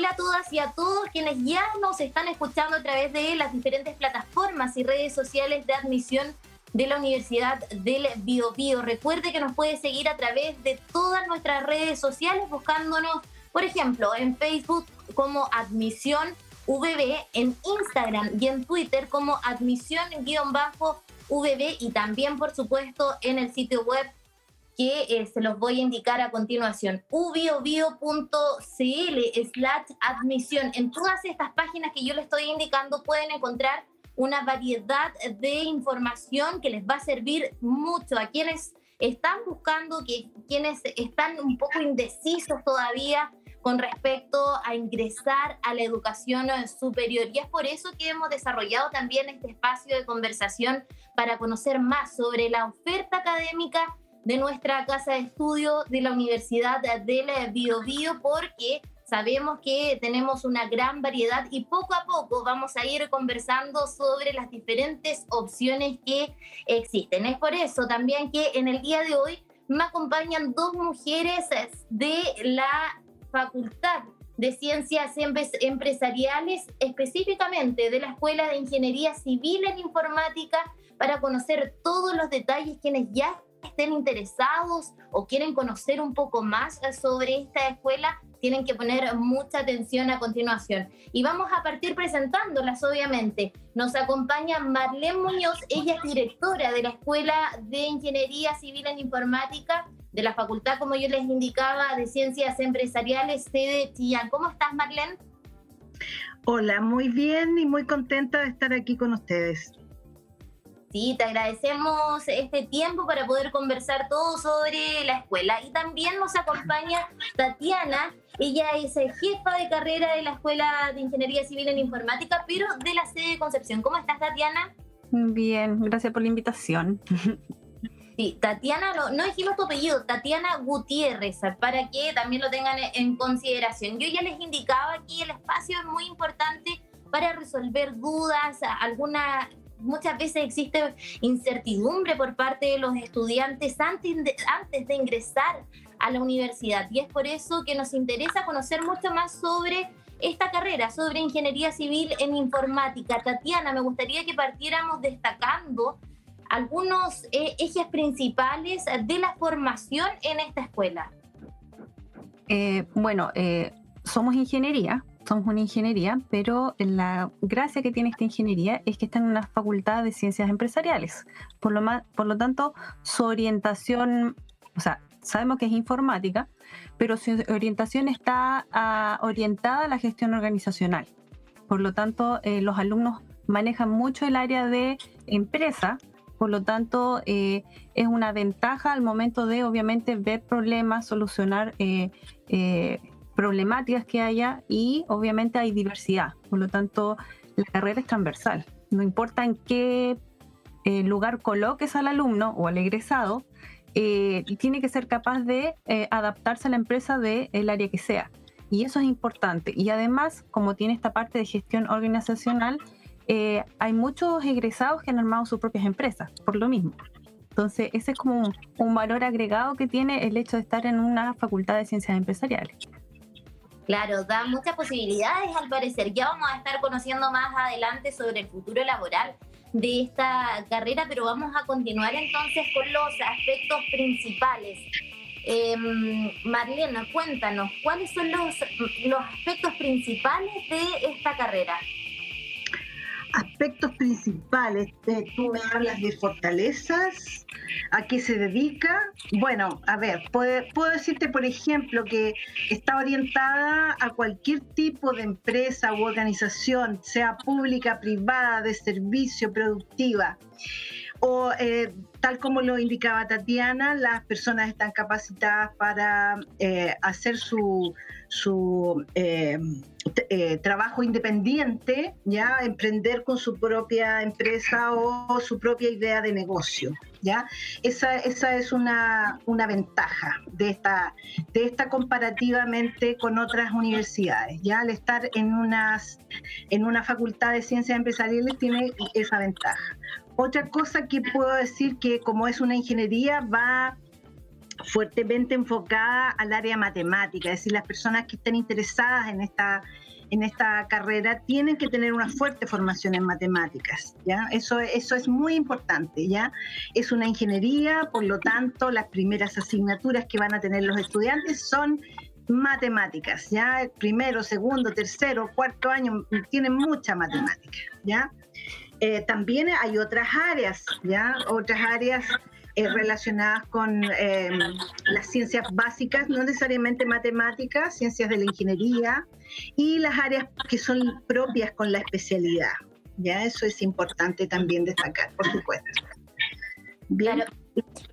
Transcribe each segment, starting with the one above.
Hola a todas y a todos quienes ya nos están escuchando a través de las diferentes plataformas y redes sociales de admisión de la Universidad del Biobío. Recuerde que nos puede seguir a través de todas nuestras redes sociales buscándonos, por ejemplo, en Facebook como Admisión VB, en Instagram y en Twitter como Admisión-VB y también, por supuesto, en el sitio web que eh, se los voy a indicar a continuación. ubiobio.cl slash admisión. En todas estas páginas que yo les estoy indicando pueden encontrar una variedad de información que les va a servir mucho a quienes están buscando, que, quienes están un poco indecisos todavía con respecto a ingresar a la educación superior. Y es por eso que hemos desarrollado también este espacio de conversación para conocer más sobre la oferta académica de nuestra casa de estudio de la Universidad del Biobío porque sabemos que tenemos una gran variedad y poco a poco vamos a ir conversando sobre las diferentes opciones que existen. Es por eso también que en el día de hoy me acompañan dos mujeres de la Facultad de Ciencias Empresariales, específicamente de la Escuela de Ingeniería Civil en Informática, para conocer todos los detalles quienes ya estén interesados o quieren conocer un poco más sobre esta escuela, tienen que poner mucha atención a continuación. Y vamos a partir presentándolas, obviamente. Nos acompaña Marlene Muñoz, ella es directora de la Escuela de Ingeniería Civil en Informática de la Facultad, como yo les indicaba, de Ciencias Empresariales, sede Chillán. ¿Cómo estás, Marlene? Hola, muy bien y muy contenta de estar aquí con ustedes. Sí, te agradecemos este tiempo para poder conversar todo sobre la escuela. Y también nos acompaña Tatiana. Ella es jefa de carrera de la Escuela de Ingeniería Civil en Informática, pero de la sede de Concepción. ¿Cómo estás, Tatiana? Bien, gracias por la invitación. Sí, Tatiana, no, no dijimos tu apellido, Tatiana Gutiérrez, para que también lo tengan en consideración. Yo ya les indicaba aquí el espacio es muy importante para resolver dudas, alguna muchas veces existe incertidumbre por parte de los estudiantes antes de, antes de ingresar a la universidad. Y es por eso que nos interesa conocer mucho más sobre esta carrera, sobre ingeniería civil en informática. Tatiana, me gustaría que partiéramos destacando algunos eh, ejes principales de la formación en esta escuela. Eh, bueno, eh, somos ingeniería, somos una ingeniería, pero la gracia que tiene esta ingeniería es que está en una facultad de ciencias empresariales. Por lo, por lo tanto, su orientación, o sea, sabemos que es informática, pero su orientación está ah, orientada a la gestión organizacional. Por lo tanto, eh, los alumnos manejan mucho el área de empresa, por lo tanto, eh, es una ventaja al momento de, obviamente, ver problemas, solucionar eh, problemáticas que haya y obviamente hay diversidad. Por lo tanto, la carrera es transversal. No importa en qué eh, lugar coloques al alumno o al egresado, eh, tiene que ser capaz de eh, adaptarse a la empresa del área que sea. Y eso es importante. Y además, como tiene esta parte de gestión organizacional, hay muchos egresados que han armado sus propias empresas, por lo mismo. Entonces, ese es como un valor agregado que tiene el hecho de estar en una facultad de ciencias empresariales. Claro, da muchas posibilidades al parecer. Ya vamos a estar conociendo más adelante sobre el futuro laboral de esta carrera, pero vamos a continuar entonces con los aspectos principales. Eh, Marlena, cuéntanos, ¿cuáles son los, los aspectos principales de esta carrera? Aspectos principales. Tú me hablas de fortalezas, a qué se dedica. Bueno, a ver, puedo, puedo decirte, por ejemplo, que está orientada a cualquier tipo de empresa u organización, sea pública, privada, de servicio, productiva o eh, tal como lo indicaba Tatiana, las personas están capacitadas para eh, hacer su, su eh, trabajo independiente, ya emprender con su propia empresa o su propia idea de negocio. ¿ya? Esa, esa es una, una ventaja de esta, de esta comparativamente con otras universidades. ¿ya? Al estar en, unas, en una facultad de ciencias empresariales tiene esa ventaja. Otra cosa que puedo decir que como es una ingeniería va fuertemente enfocada al área matemática, es decir, las personas que estén interesadas en esta en esta carrera tienen que tener una fuerte formación en matemáticas, ¿ya? Eso, eso es muy importante, ¿ya? Es una ingeniería, por lo tanto, las primeras asignaturas que van a tener los estudiantes son matemáticas, ¿ya? Primero, segundo, tercero, cuarto año tienen mucha matemática, ¿ya? Eh, también hay otras áreas, ¿ya? Otras áreas eh, relacionadas con em, las ciencias básicas, no necesariamente matemáticas, ciencias de la ingeniería y las áreas que son propias con la especialidad. Ya eso es importante también destacar, por supuesto. Bien.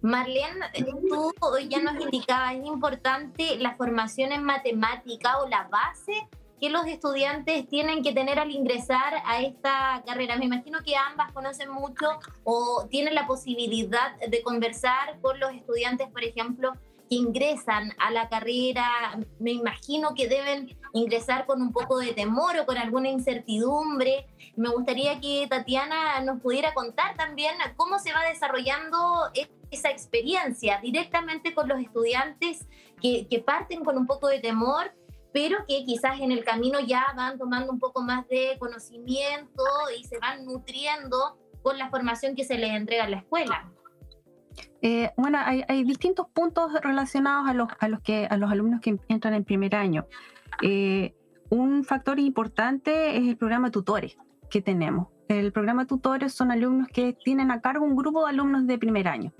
Marlene, tú ya nos indicabas, es importante la formación en matemática o la base que los estudiantes tienen que tener al ingresar a esta carrera? Me imagino que ambas conocen mucho o tienen la posibilidad de conversar con los estudiantes, por ejemplo, que ingresan a la carrera. Me imagino que deben ingresar con un poco de temor o con alguna incertidumbre. Me gustaría que Tatiana nos pudiera contar también cómo se va desarrollando esa experiencia directamente con los estudiantes que, que parten con un poco de temor pero que quizás en el camino ya van tomando un poco más de conocimiento y se van nutriendo con la formación que se les entrega en la escuela. Eh, bueno, hay, distintos puntos relacionados a los, a, los que, a los alumnos que entran en primer año. Eh, un factor importante es el programa tutores que tenemos. El programa tutores son alumnos que tienen a cargo un grupo de alumnos de primer año.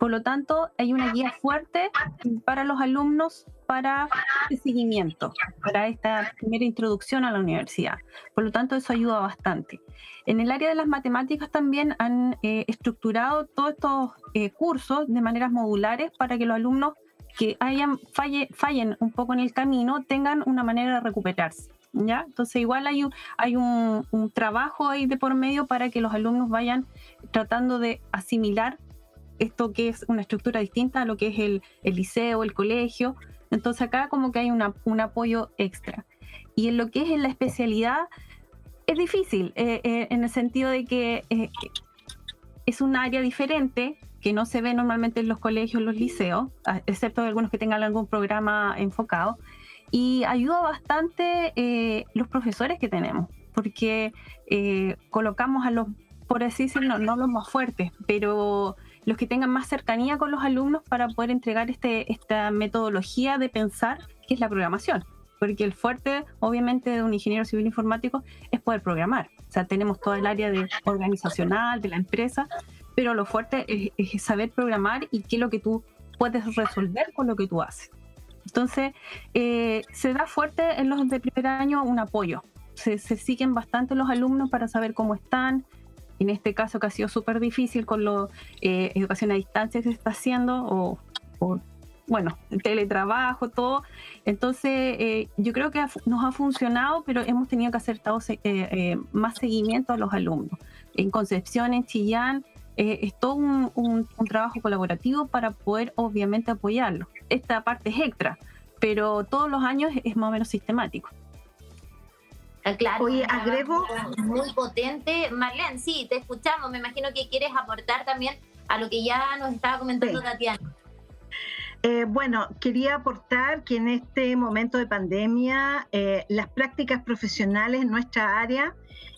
Por lo tanto, hay una guía fuerte para los alumnos para este seguimiento, para esta primera introducción a la universidad. Por lo tanto, eso ayuda bastante. En el área de las matemáticas también han eh, estructurado todos estos eh, cursos de maneras modulares para que los alumnos que hayan falle, fallen un poco en el camino tengan una manera de recuperarse. ¿Ya? Entonces igual hay, un, un trabajo ahí de por medio para que los alumnos vayan tratando de asimilar esto que es una estructura distinta a lo que es el, el liceo, el colegio. Entonces acá como que hay una, un apoyo extra. Y en lo que es en la especialidad, es difícil, eh, eh, en el sentido de que eh, es un área diferente que no se ve normalmente en los colegios, los liceos, excepto algunos que tengan algún programa enfocado. Y ayuda bastante los profesores que tenemos, porque colocamos a los, por así decirlo, no los más fuertes, pero los que tengan más cercanía con los alumnos para poder entregar este, esta metodología de pensar que es la programación. Porque el fuerte, obviamente, de un ingeniero civil informático es poder programar. O sea, tenemos todo el área de organizacional, de la empresa, pero lo fuerte es, saber programar y qué es lo que tú puedes resolver con lo que tú haces. Entonces, eh, se da fuerte en los de primer año un apoyo. Se siguen bastante los alumnos para saber cómo están, en este caso que ha sido súper difícil con la eh, educación a distancia que se está haciendo, o, bueno, el teletrabajo, todo. Entonces, eh, yo creo que nos ha funcionado, pero hemos tenido que hacer eh, más seguimiento a los alumnos. En Concepción, en Chillán, es todo un, un, trabajo colaborativo para poder, obviamente, apoyarlo. Esta parte es extra, pero todos los años es más o menos sistemático. Ah, claro, Oye, agrego. Muy potente. Marlene, sí, te escuchamos. Me imagino que quieres aportar también a lo que ya nos estaba comentando Tatiana. Eh, bueno, quería aportar que en este momento de pandemia eh, las prácticas profesionales en nuestra área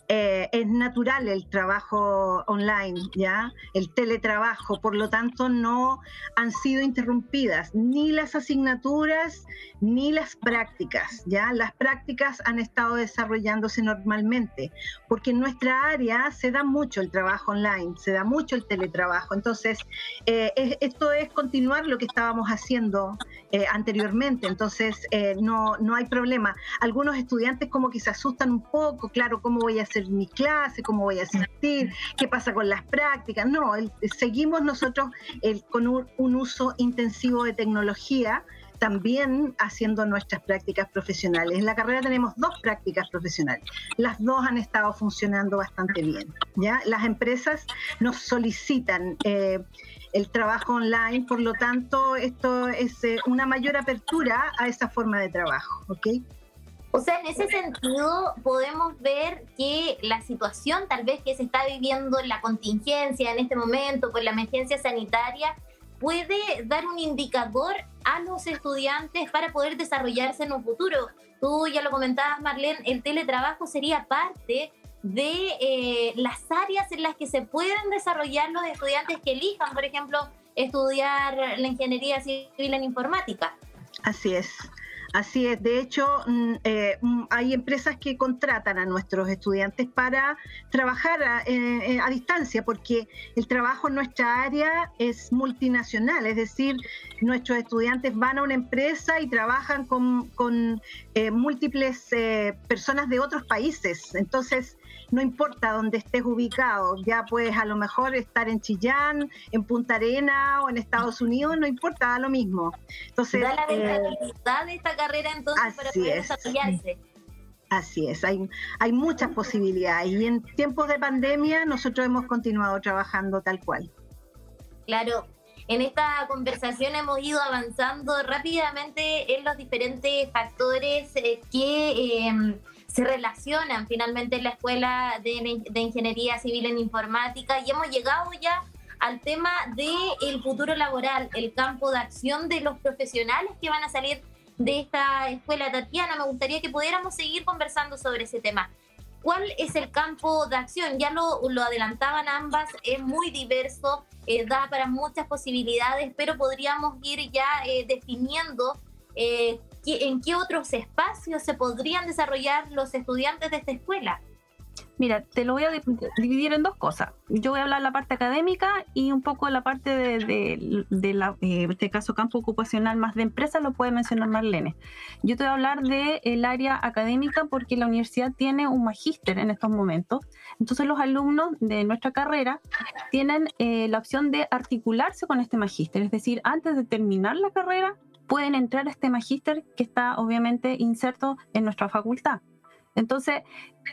eh, es natural el trabajo online, ¿ya? El teletrabajo, por lo tanto no han sido interrumpidas ni las asignaturas ni las prácticas, ¿ya? Las prácticas han estado desarrollándose normalmente, porque en nuestra área se da mucho el trabajo online, se da mucho el teletrabajo, entonces eh, esto es continuar lo que estábamos haciendo eh, anteriormente, entonces no, no hay problema. Algunos estudiantes como que se asustan un poco, claro, ¿cómo voy a hacer mi clase, cómo voy a asistir, qué pasa con las prácticas. No, seguimos nosotros con un, uso intensivo de tecnología también haciendo nuestras prácticas profesionales. En la carrera tenemos dos prácticas profesionales. Las dos han estado funcionando bastante bien. ¿ya? Las empresas nos solicitan eh, el trabajo online, por lo tanto, esto es eh, una mayor apertura a esa forma de trabajo. ¿ok? O sea, en ese sentido podemos ver que la situación tal vez que se está viviendo en la contingencia en este momento, por la emergencia sanitaria, puede dar un indicador a los estudiantes para poder desarrollarse en un futuro. Tú ya lo comentabas, Marlene, el teletrabajo sería parte de eh, las áreas en las que se pueden desarrollar los estudiantes que elijan, por ejemplo, estudiar la ingeniería civil en informática. Así es. Así es, de hecho mm, eh, mm, hay empresas que contratan a nuestros estudiantes para trabajar a, eh, a, distancia, porque el trabajo en nuestra área es multinacional, es decir, nuestros estudiantes van a una empresa y trabajan con, con eh, múltiples personas de otros países. Entonces, no importa dónde estés ubicado, ya puedes a lo mejor estar en Chillán, en Punta Arena o en Estados Unidos, no importa, da lo mismo. Entonces, da la eh, de esta carrera entonces para poder desarrollarse. Así es, hay, hay muchas posibilidades y en tiempos de pandemia nosotros hemos continuado trabajando tal cual. Claro, en esta conversación hemos ido avanzando rápidamente en los diferentes factores eh, que em, se relacionan finalmente en la Escuela de, Ingeniería Civil en Informática y hemos llegado ya al tema del futuro laboral, el campo de acción de los profesionales que van a salir de esta escuela. Tatiana, me gustaría que pudiéramos seguir conversando sobre ese tema. ¿Cuál es el campo de acción? Ya lo, lo adelantaban ambas, es muy diverso, eh, da para muchas posibilidades, pero podríamos ir ya eh, definiendo eh, en qué otros espacios se podrían desarrollar los estudiantes de esta escuela. Mira, te lo voy a dividir en dos cosas. Yo voy a hablar la parte académica y un poco la parte de, la, eh, este caso campo ocupacional más de empresa, lo puede mencionar Marlene. Yo te voy a hablar del área académica porque la universidad tiene un magíster en estos momentos. Entonces los alumnos de nuestra carrera tienen eh, la opción de articularse con este magíster, es decir, antes de terminar la carrera pueden entrar a este magíster que está obviamente inserto en nuestra facultad. Entonces,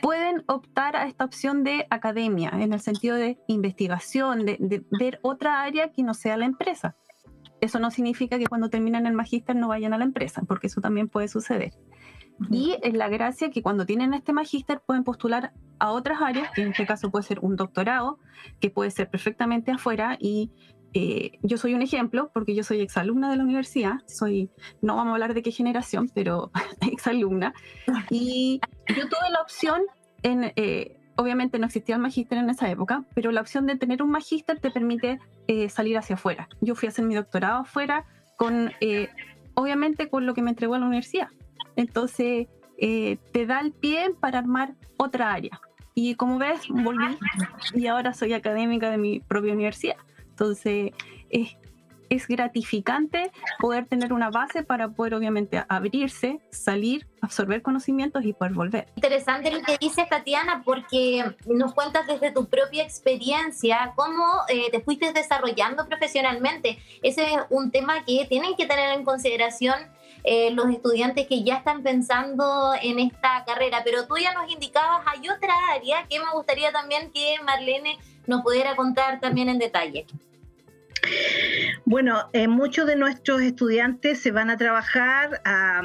pueden optar a esta opción de academia, en el sentido de investigación, de, ver otra área que no sea la empresa. Eso no significa que cuando terminan el magíster no vayan a la empresa, porque eso también puede suceder. Y es la gracia que cuando tienen este magíster pueden postular a otras áreas, que en este caso puede ser un doctorado, que puede ser perfectamente afuera y eh, yo soy un ejemplo porque yo soy exalumna de la universidad, soy, no vamos a hablar de qué generación, pero exalumna. Y yo tuve la opción, en, eh, obviamente no existía el magíster en esa época, pero la opción de tener un magíster te permite eh, salir hacia afuera. Yo fui a hacer mi doctorado afuera, con, obviamente con lo que me entregó a la universidad. Entonces, te da el pie para armar otra área. Y como ves, volví y ahora soy académica de mi propia universidad. Entonces, es, es gratificante poder tener una base para poder obviamente abrirse, salir, absorber conocimientos y poder volver. Interesante lo que dice Tatiana porque nos cuentas desde tu propia experiencia cómo eh, te fuiste desarrollando profesionalmente. Ese es un tema que tienen que tener en consideración eh, los estudiantes que ya están pensando en esta carrera. Pero tú ya nos indicabas, hay otra área que me gustaría también que Marlene nos pudiera contar también en detalle. Bueno, eh, muchos de nuestros estudiantes se van a trabajar a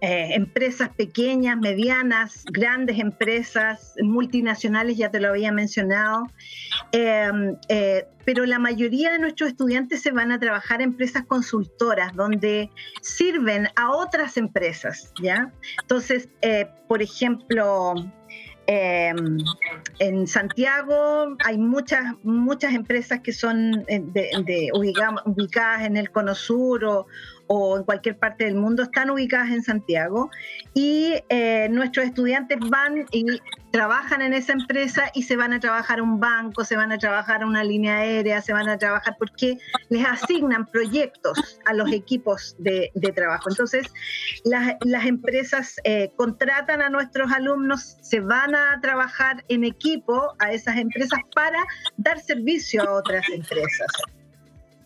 eh, empresas pequeñas, medianas, grandes empresas, multinacionales, ya te lo había mencionado, em, eh, pero la mayoría de nuestros estudiantes se van a trabajar en empresas consultoras, donde sirven a otras empresas, ¿ya? Entonces, por ejemplo, Em, en Santiago hay muchas muchas empresas que son eh, de, ubicadas en el Cono Sur o, o en cualquier parte del mundo están ubicadas en Santiago y eh, nuestros estudiantes van y trabajan en esa empresa y se van a trabajar a un banco, se van a trabajar a una línea aérea, se van a trabajar porque les asignan proyectos a los equipos de, trabajo. Entonces, las, las empresas eh, contratan a nuestros alumnos, se van a trabajar en equipo a esas empresas para dar servicio a otras empresas.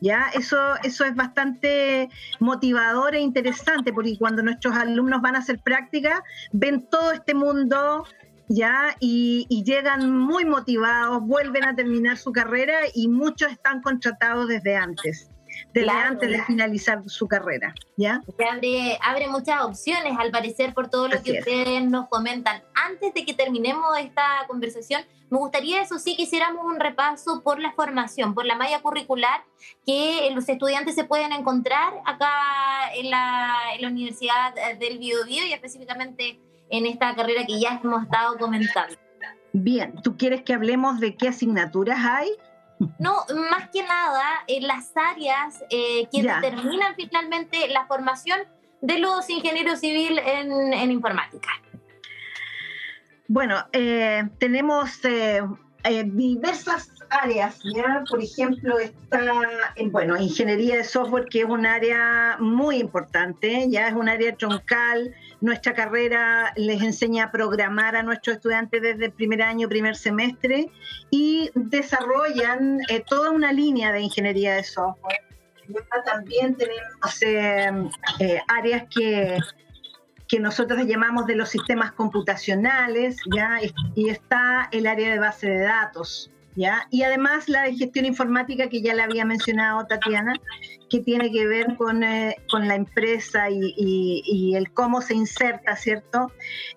¿Ya? Eso, eso es bastante motivador e interesante, porque cuando nuestros alumnos van a hacer práctica, ven todo este mundo, ¿ya? Y, llegan muy motivados, vuelven a terminar su carrera y muchos están contratados desde antes. Desde antes de finalizar su carrera, ¿ya? abre, abre muchas opciones, al parecer, por todo lo que ustedes nos comentan. Antes de que terminemos esta conversación, me gustaría, eso sí, que hiciéramos un repaso por la formación, por la malla curricular que los estudiantes se pueden encontrar acá en la, en la Universidad del Biobío y específicamente en esta carrera que ya hemos estado comentando. Bien, ¿tú quieres que hablemos de qué asignaturas hay? No, más que nada, en las áreas eh, que determinan finalmente la formación de los ingenieros civiles en, informática. Bueno, eh, tenemos eh, diversas áreas, ¿ya? Por ejemplo, está, bueno, ingeniería de software, que es un área muy importante, ya es un área troncal. Nuestra carrera les enseña a programar a nuestros estudiantes desde el primer año, primer semestre, y desarrollan eh, toda una línea de ingeniería de software. También tenemos eh, eh, áreas que que nosotros llamamos de los sistemas computacionales, ¿ya? y está el área de base de datos. Y además la de gestión informática que ya le había mencionado Tatiana, que tiene que ver con, eh, con la empresa y, y, el cómo se inserta, ¿cierto?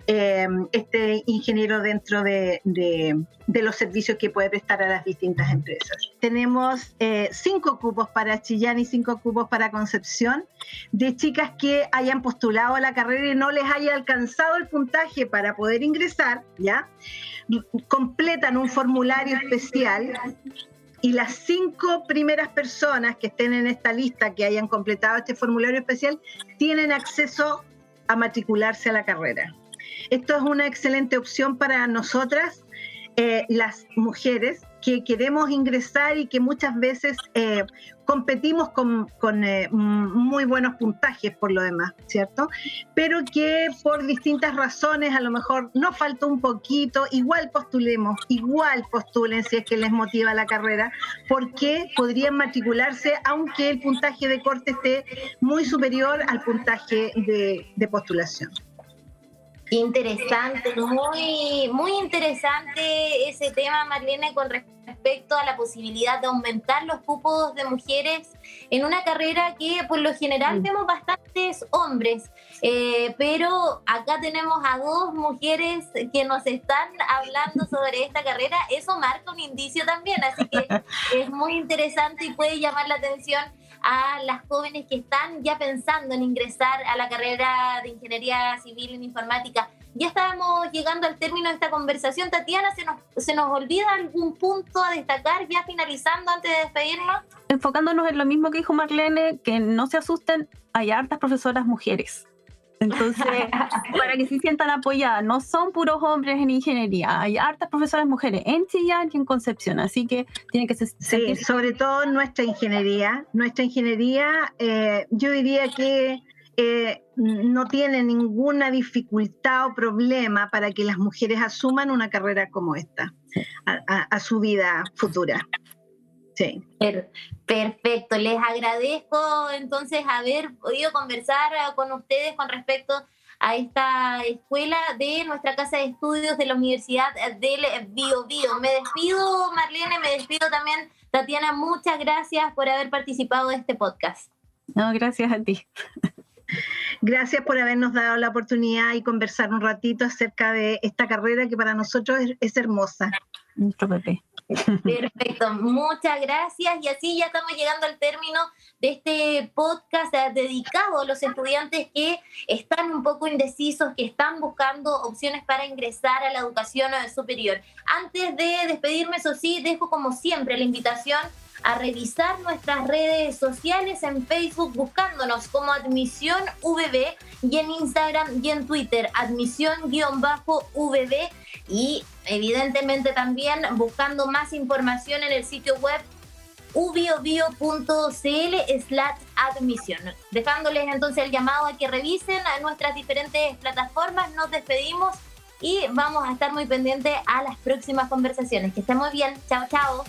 Eh, este ingeniero dentro de, de, los servicios que puede prestar a las distintas empresas. Tenemos eh, cinco cupos para Chillán y cinco cupos para Concepción, de chicas que hayan postulado a la carrera y no les haya alcanzado el puntaje para poder ingresar, ¿ya? completan un formulario especial y las cinco primeras personas que estén en esta lista que hayan completado este formulario especial tienen acceso a matricularse a la carrera. Esto es una excelente opción para nosotras, eh, las mujeres, que queremos ingresar y que muchas veces eh, competimos con, eh, muy buenos puntajes por lo demás, ¿cierto? Pero que por distintas razones a lo mejor nos faltó un poquito, igual postulemos, igual postulen si es que les motiva la carrera, porque podrían matricularse aunque el puntaje de corte esté muy superior al puntaje de postulación. Interesante, muy, muy interesante ese tema, Marlene, con respecto a la posibilidad de aumentar los cupos de mujeres en una carrera que por lo general mm. vemos bastantes hombres, eh, pero acá tenemos a dos mujeres que nos están hablando sobre esta carrera, eso marca un indicio también, así que es muy interesante y puede llamar la atención a las jóvenes que están ya pensando en ingresar a la carrera de Ingeniería Civil en Informática. Ya estábamos llegando al término de esta conversación. Tatiana, ¿se nos, ¿se nos olvida algún punto a destacar ya finalizando antes de despedirnos? Enfocándonos en lo mismo que dijo Marlene, que no se asusten, hay hartas profesoras mujeres. Entonces, para que se sientan apoyadas, no son puros hombres en ingeniería, hay hartas profesoras mujeres en Chillán y en Concepción, así que tiene que ser... Sí, sobre todo nuestra ingeniería. Nuestra ingeniería, eh, yo diría que eh, no tiene ninguna dificultad o problema para que las mujeres asuman una carrera como esta a su vida futura. Sí. Perfecto, les agradezco entonces haber podido conversar eh, con ustedes con respecto a esta escuela de nuestra casa de estudios de la Universidad del Bio Bio. Me despido, Marlene, me despido también, Tatiana, muchas gracias por haber participado de este podcast. No, gracias a ti. Gracias por habernos dado la oportunidad y conversar un ratito acerca de esta carrera que para nosotros es, es hermosa. Nuestro bebé. Perfecto, muchas gracias. Y así ya estamos llegando al término de este podcast dedicado a los estudiantes que están un poco indecisos, que están buscando opciones para ingresar a la educación superior. Antes de despedirme, eso sí, dejo como siempre la invitación a revisar nuestras redes sociales en Facebook buscándonos como Admisión VB y en Instagram y en Twitter admisión-VB y evidentemente también buscando más información en el sitio web ubiobio.cl slash admisión. Dejándoles entonces el llamado a que revisen nuestras diferentes plataformas, nos despedimos y vamos a estar muy pendientes a las próximas conversaciones. Que estén muy bien. Chao, chao.